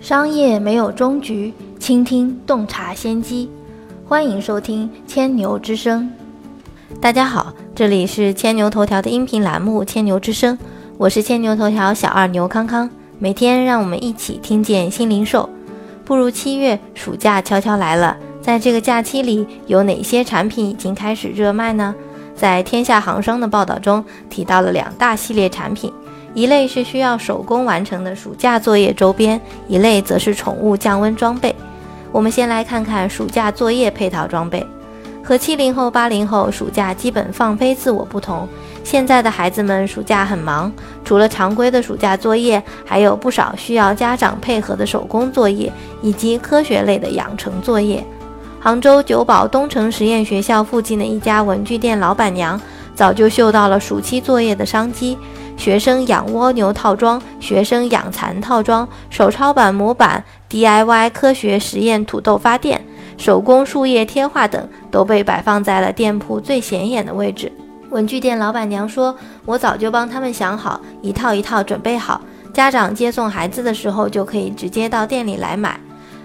商业没有终局，倾听洞察先机。欢迎收听《千牛之声》。大家好，这里是千牛头条的音频栏目《千牛之声》，我是千牛头条小二牛康康。每天让我们一起听见新零售。步入七月，暑假悄悄来了。在这个假期里，有哪些产品已经开始热卖呢？在天下行商的报道中提到了两大系列产品。一类是需要手工完成的暑假作业周边，一类则是宠物降温装备。我们先来看看暑假作业配套装备。和七零后、八零后暑假基本放飞自我不同，现在的孩子们暑假很忙，除了常规的暑假作业，还有不少需要家长配合的手工作业以及科学类的养成作业。杭州九堡东城实验学校附近的一家文具店老板娘早就嗅到了暑期作业的商机。学生养蜗牛套装、学生养蚕套装、手抄版模板、DIY 科学实验土豆发电、手工树叶贴画等，都被摆放在了店铺最显眼的位置。文具店老板娘说：“我早就帮他们想好，一套一套准备好，家长接送孩子的时候就可以直接到店里来买。”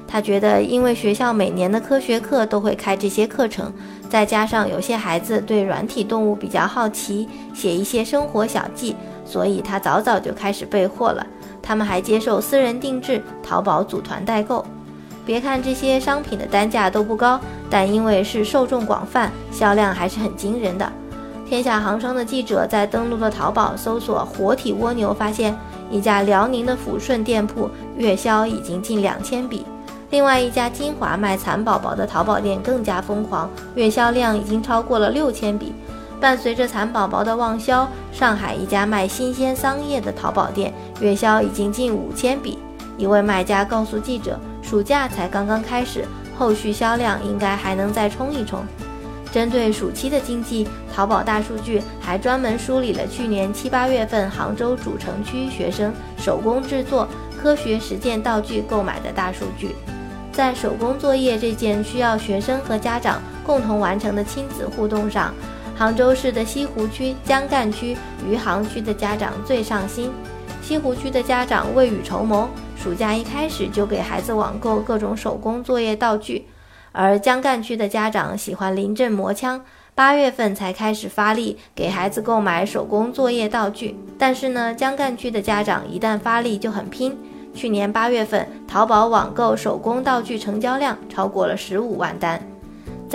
他觉得，因为学校每年的科学课都会开这些课程，再加上有些孩子对软体动物比较好奇，写一些生活小记。所以他早早就开始备货了。他们还接受私人定制、淘宝组团代购。别看这些商品的单价都不高，但因为是受众广泛，销量还是很惊人的。天下行商的记者在登录了淘宝搜索“活体蜗牛”，发现一家辽宁的抚顺店铺月销已经近两千笔。另外一家金华卖蚕宝宝的淘宝店更加疯狂，月销量已经超过了六千笔。伴随着蚕宝宝的旺销，上海一家卖新鲜桑叶的淘宝店月销已经近五千笔。一位卖家告诉记者：“暑假才刚刚开始，后续销量应该还能再冲一冲。”针对暑期的经济，淘宝大数据还专门梳理了去年七八月份杭州主城区学生手工制作科学实践道具购买的大数据。在手工作业这件需要学生和家长共同完成的亲子互动上，杭州市的西湖区、江干区、余杭区的家长最上心。西湖区的家长未雨绸缪，暑假一开始就给孩子网购各种手工作业道具；而江干区的家长喜欢临阵磨枪，八月份才开始发力给孩子购买手工作业道具。但是呢，江干区的家长一旦发力就很拼。去年八月份，淘宝网购手工道具成交量超过了十五万单。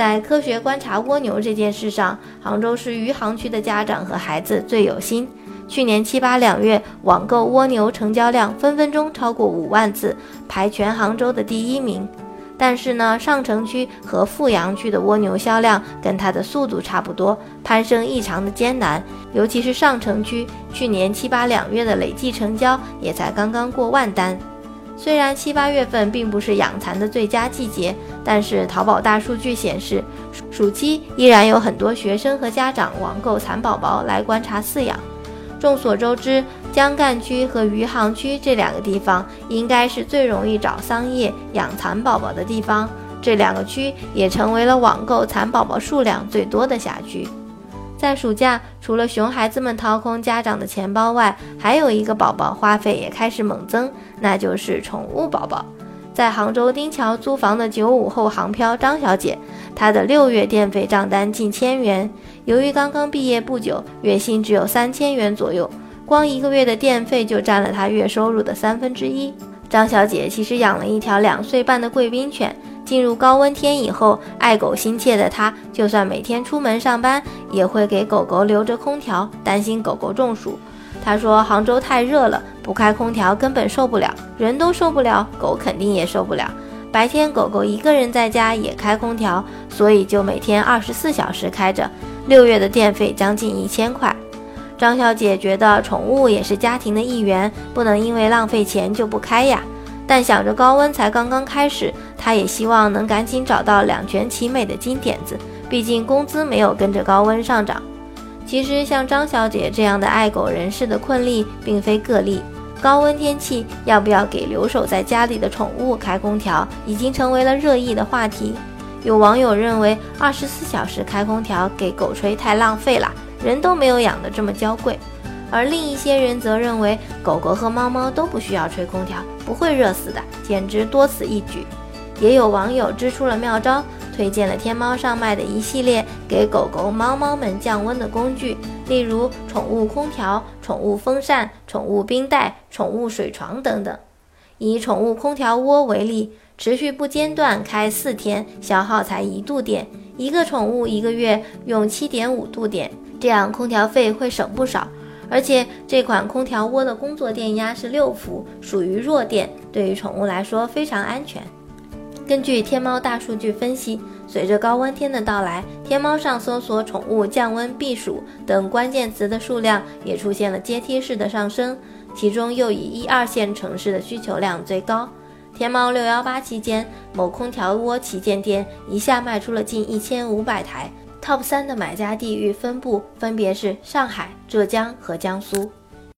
在科学观察蜗牛这件事上，杭州市余杭区的家长和孩子最有心。去年七八两月，网购蜗牛成交量分分钟超过五万次，排全杭州的第一名。但是呢，上城区和富阳区的蜗牛销量跟它的速度差不多，攀升异常的艰难。尤其是上城区，去年七八两月的累计成交也才刚刚过万单。虽然七八月份并不是养蚕的最佳季节，但是淘宝大数据显示，暑期依然有很多学生和家长网购蚕宝宝来观察饲养。众所周知，江干区和余杭区这两个地方应该是最容易找桑叶养蚕宝宝的地方，这两个区也成为了网购蚕宝宝数量最多的辖区。在暑假，除了熊孩子们掏空家长的钱包外，还有一个宝宝花费也开始猛增，那就是宠物宝宝。在杭州丁桥租房的九五后航漂张小姐，她的六月电费账单近千元。由于刚刚毕业不久，月薪只有三千元左右，光一个月的电费就占了她月收入的三分之一。张小姐其实养了一条两岁半的贵宾犬。进入高温天以后，爱狗心切的她，就算每天出门上班，也会给狗狗留着空调，担心狗狗中暑。他说：“杭州太热了，不开空调根本受不了，人都受不了，狗肯定也受不了。白天狗狗一个人在家也开空调，所以就每天二十四小时开着。六月的电费将近一千块。”张小姐觉得宠物也是家庭的一员，不能因为浪费钱就不开呀。但想着高温才刚刚开始，她也希望能赶紧找到两全其美的金点子。毕竟工资没有跟着高温上涨。其实像张小姐这样的爱狗人士的困例并非个例。高温天气要不要给留守在家里的宠物开空调，已经成为了热议的话题。有网友认为，二十四小时开空调给狗吹太浪费了，人都没有养的这么娇贵。而另一些人则认为狗狗和猫猫都不需要吹空调，不会热死的，简直多此一举。也有网友支出了妙招，推荐了天猫上卖的一系列给狗狗、猫猫们降温的工具，例如宠物空调、宠物风扇、宠物冰袋、宠物水床等等。以宠物空调窝为例，持续不间断开四天，消耗才一度电，一个宠物一个月用七点五度电，这样空调费会省不少。而且这款空调窝的工作电压是六伏，属于弱电，对于宠物来说非常安全。根据天猫大数据分析，随着高温天的到来，天猫上搜索“宠物降温避暑”等关键词的数量也出现了阶梯式的上升，其中又以一二线城市的需求量最高。天猫六幺八期间，某空调窝旗舰店一下卖出了近一千五百台。Top 三的买家地域分布分别是上海、浙江和江苏。